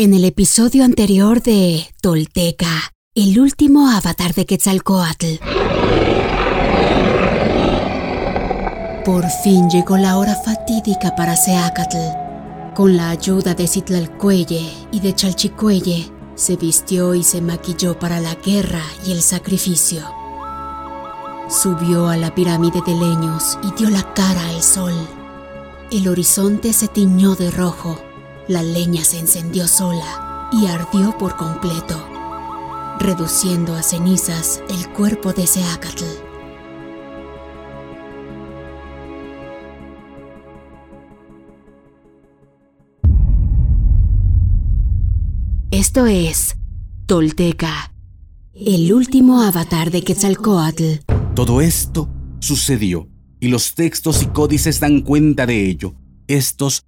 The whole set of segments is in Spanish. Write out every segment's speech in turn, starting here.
En el episodio anterior de Tolteca, el último avatar de Quetzalcoatl. Por fin llegó la hora fatídica para Seacatl. Con la ayuda de Citlalcuelle y de Chalchicuelle, se vistió y se maquilló para la guerra y el sacrificio. Subió a la pirámide de leños y dio la cara al sol. El horizonte se tiñó de rojo la leña se encendió sola y ardió por completo, reduciendo a cenizas el cuerpo de Seacatl. Esto es Tolteca, el último avatar de Quetzalcoatl. Todo esto sucedió y los textos y códices dan cuenta de ello. Estos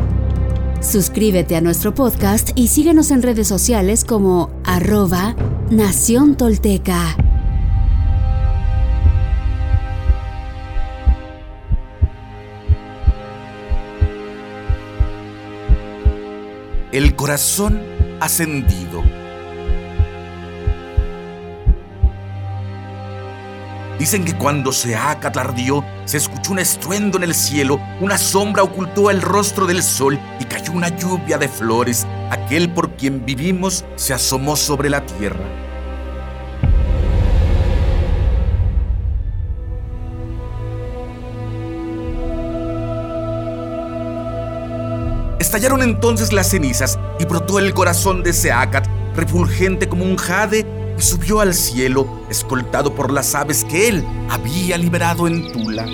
Suscríbete a nuestro podcast y síguenos en redes sociales como arroba Nación Tolteca. El corazón ascendido. Dicen que cuando se acatardió, se escuchó un estruendo en el cielo, una sombra ocultó el rostro del sol y cayó una lluvia de flores. Aquel por quien vivimos se asomó sobre la tierra. Estallaron entonces las cenizas y brotó el corazón de Seacat, refulgente como un jade subió al cielo, escoltado por las aves que él había liberado en Tula.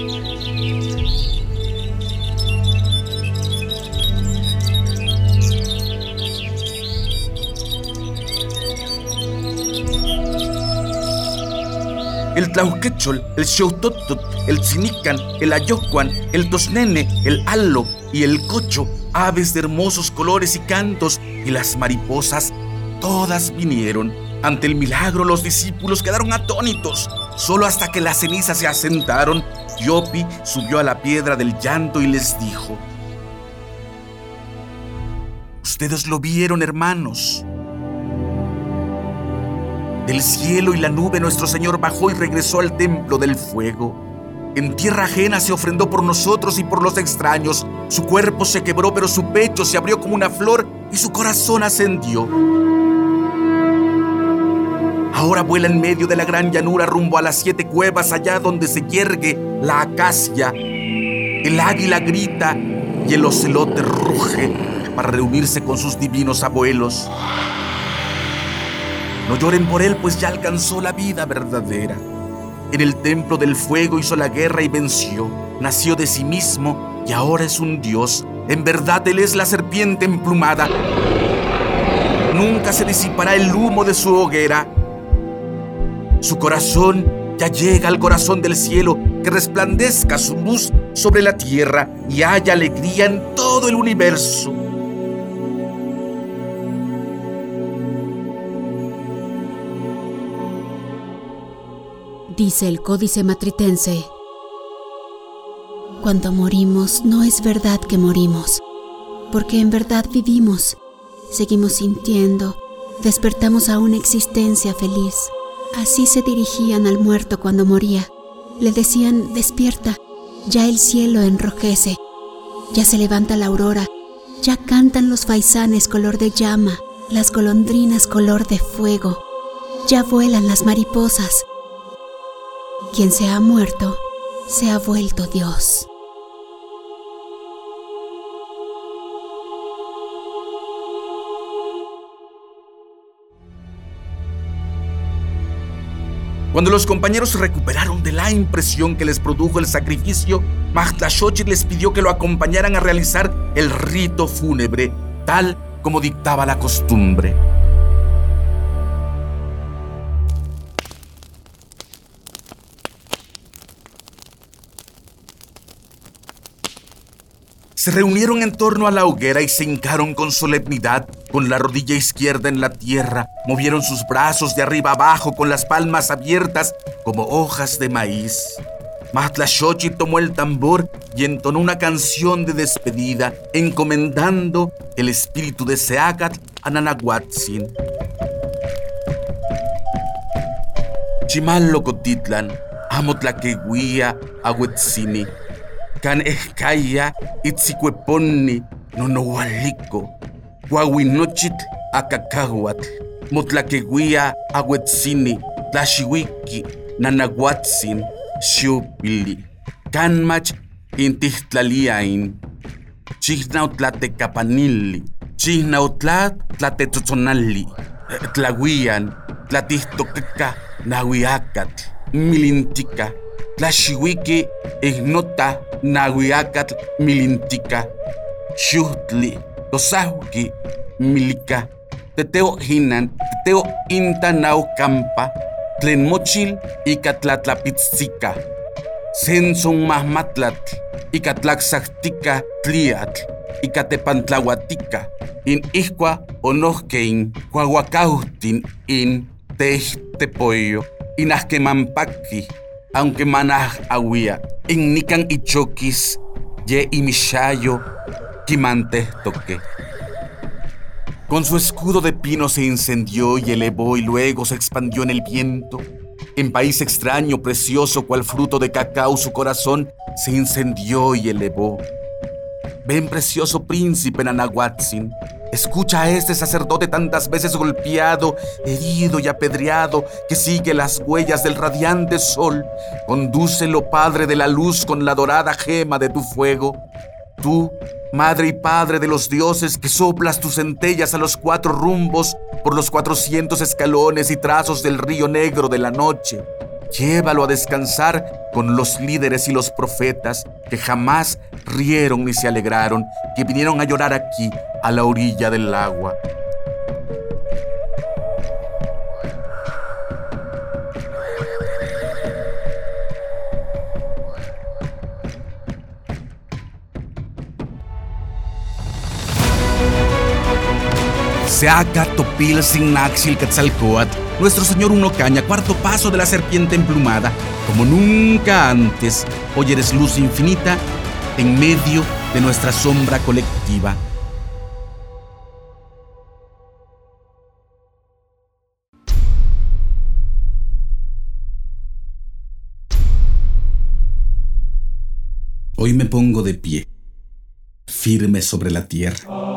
el Tlauquechol, el Xeutotut, el Tzinican, el Ayocuan, el Tosnene, el Allo y el Cocho, aves de hermosos colores y cantos, y las mariposas, todas vinieron ante el milagro los discípulos quedaron atónitos. Solo hasta que las cenizas se asentaron, Yopi subió a la piedra del llanto y les dijo, Ustedes lo vieron, hermanos. Del cielo y la nube nuestro Señor bajó y regresó al templo del fuego. En tierra ajena se ofrendó por nosotros y por los extraños. Su cuerpo se quebró, pero su pecho se abrió como una flor y su corazón ascendió. Ahora vuela en medio de la gran llanura rumbo a las siete cuevas allá donde se yergue la acacia. El águila grita y el ocelote ruge para reunirse con sus divinos abuelos. No lloren por él, pues ya alcanzó la vida verdadera. En el templo del fuego hizo la guerra y venció. Nació de sí mismo y ahora es un dios. En verdad él es la serpiente emplumada. Nunca se disipará el humo de su hoguera. Su corazón ya llega al corazón del cielo, que resplandezca su luz sobre la tierra y haya alegría en todo el universo. Dice el códice matritense, cuando morimos no es verdad que morimos, porque en verdad vivimos, seguimos sintiendo, despertamos a una existencia feliz. Así se dirigían al muerto cuando moría. Le decían, despierta, ya el cielo enrojece, ya se levanta la aurora, ya cantan los faisanes color de llama, las golondrinas color de fuego, ya vuelan las mariposas. Quien se ha muerto, se ha vuelto Dios. Cuando los compañeros se recuperaron de la impresión que les produjo el sacrificio, Magdashochit les pidió que lo acompañaran a realizar el rito fúnebre, tal como dictaba la costumbre. Se reunieron en torno a la hoguera y se hincaron con solemnidad, con la rodilla izquierda en la tierra. Movieron sus brazos de arriba abajo con las palmas abiertas como hojas de maíz. Matlashochi tomó el tambor y entonó una canción de despedida, encomendando el espíritu de Seacat a Nanahuatzin. Chimal Locotitlan, Amotlaquehuía, Ahuetzini kan ehkaya itzikueponni nonohualiko, huahuinochitl akakahuatl, motlakeuia ahuetzini, tlaxiuiki, nanahuatzin, xiupili, kanmach intihtlalíain, chihnautlatekapanili, chihnautlat tlatetzotzonali, tlahuian, tlatihtoqueca, nahuiacatl, milintica, tlaxiuiki, ignota, nahuiacatl milintica, xuhtli, tosauki, milika, teteo hinan, teteo inta campa, tlen mochil ika tlatlapitzika, senson mahmatlatl, ika tlaxactica tliatl, ika tepantlahuatica, in ihkua onohkein, kuahuacauhtin in tehtepollo, inahkemampaki, aunque manaj awia, nikan ichokis, ye imishayo, kimante toque. Con su escudo de pino se incendió y elevó y luego se expandió en el viento. En país extraño, precioso, cual fruto de cacao, su corazón se incendió y elevó. Ven, precioso príncipe Nanahuatzin, Escucha a este sacerdote tantas veces golpeado, herido y apedreado, que sigue las huellas del radiante sol. Condúcelo, Padre de la luz, con la dorada gema de tu fuego. Tú, Madre y Padre de los dioses, que soplas tus centellas a los cuatro rumbos por los cuatrocientos escalones y trazos del río negro de la noche. Llévalo a descansar con los líderes y los profetas que jamás rieron ni se alegraron, que vinieron a llorar aquí, a la orilla del agua. Seaca Topil Signaxil Quetzalcoatl, nuestro señor Uno Caña, cuarto paso de la serpiente emplumada, como nunca antes, hoy eres luz infinita en medio de nuestra sombra colectiva. Hoy me pongo de pie, firme sobre la tierra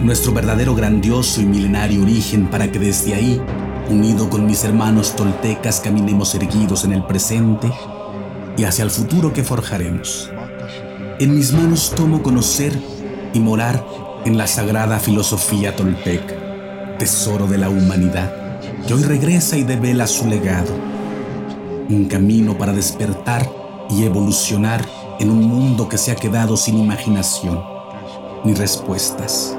nuestro verdadero grandioso y milenario origen para que desde ahí, unido con mis hermanos toltecas, caminemos erguidos en el presente y hacia el futuro que forjaremos. En mis manos tomo conocer y morar en la sagrada filosofía tolteca, tesoro de la humanidad, que hoy regresa y devela su legado. Un camino para despertar y evolucionar en un mundo que se ha quedado sin imaginación ni respuestas.